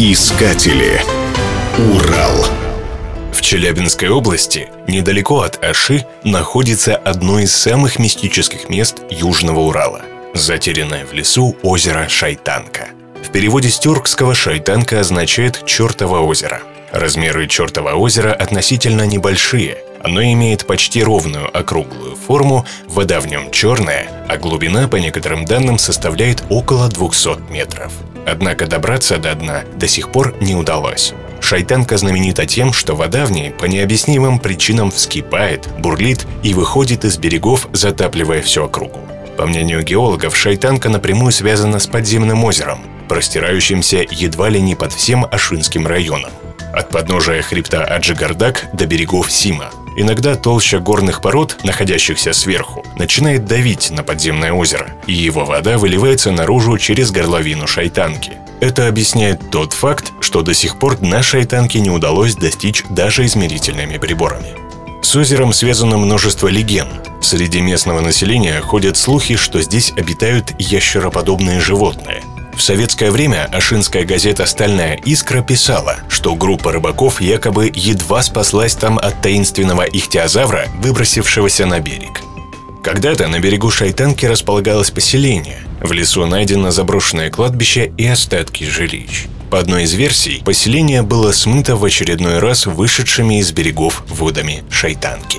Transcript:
Искатели. Урал. В Челябинской области, недалеко от Аши, находится одно из самых мистических мест Южного Урала – затерянное в лесу озеро Шайтанка. В переводе с тюркского «шайтанка» означает «чертово озеро». Размеры чертова озера относительно небольшие. Оно имеет почти ровную округлую форму, вода в нем черная, а глубина, по некоторым данным, составляет около 200 метров. Однако добраться до дна до сих пор не удалось. Шайтанка знаменита тем, что вода в ней по необъяснимым причинам вскипает, бурлит и выходит из берегов, затапливая всю округу. По мнению геологов, Шайтанка напрямую связана с подземным озером, простирающимся едва ли не под всем Ашинским районом. От подножия хребта Аджигардак до берегов Сима. Иногда толща горных пород, находящихся сверху, начинает давить на подземное озеро, и его вода выливается наружу через горловину шайтанки. Это объясняет тот факт, что до сих пор дна шайтанки не удалось достичь даже измерительными приборами. С озером связано множество легенд. Среди местного населения ходят слухи, что здесь обитают ящероподобные животные. В советское время ашинская газета «Стальная искра» писала, что группа рыбаков якобы едва спаслась там от таинственного ихтиозавра, выбросившегося на берег. Когда-то на берегу Шайтанки располагалось поселение. В лесу найдено заброшенное кладбище и остатки жилищ. По одной из версий, поселение было смыто в очередной раз вышедшими из берегов водами Шайтанки.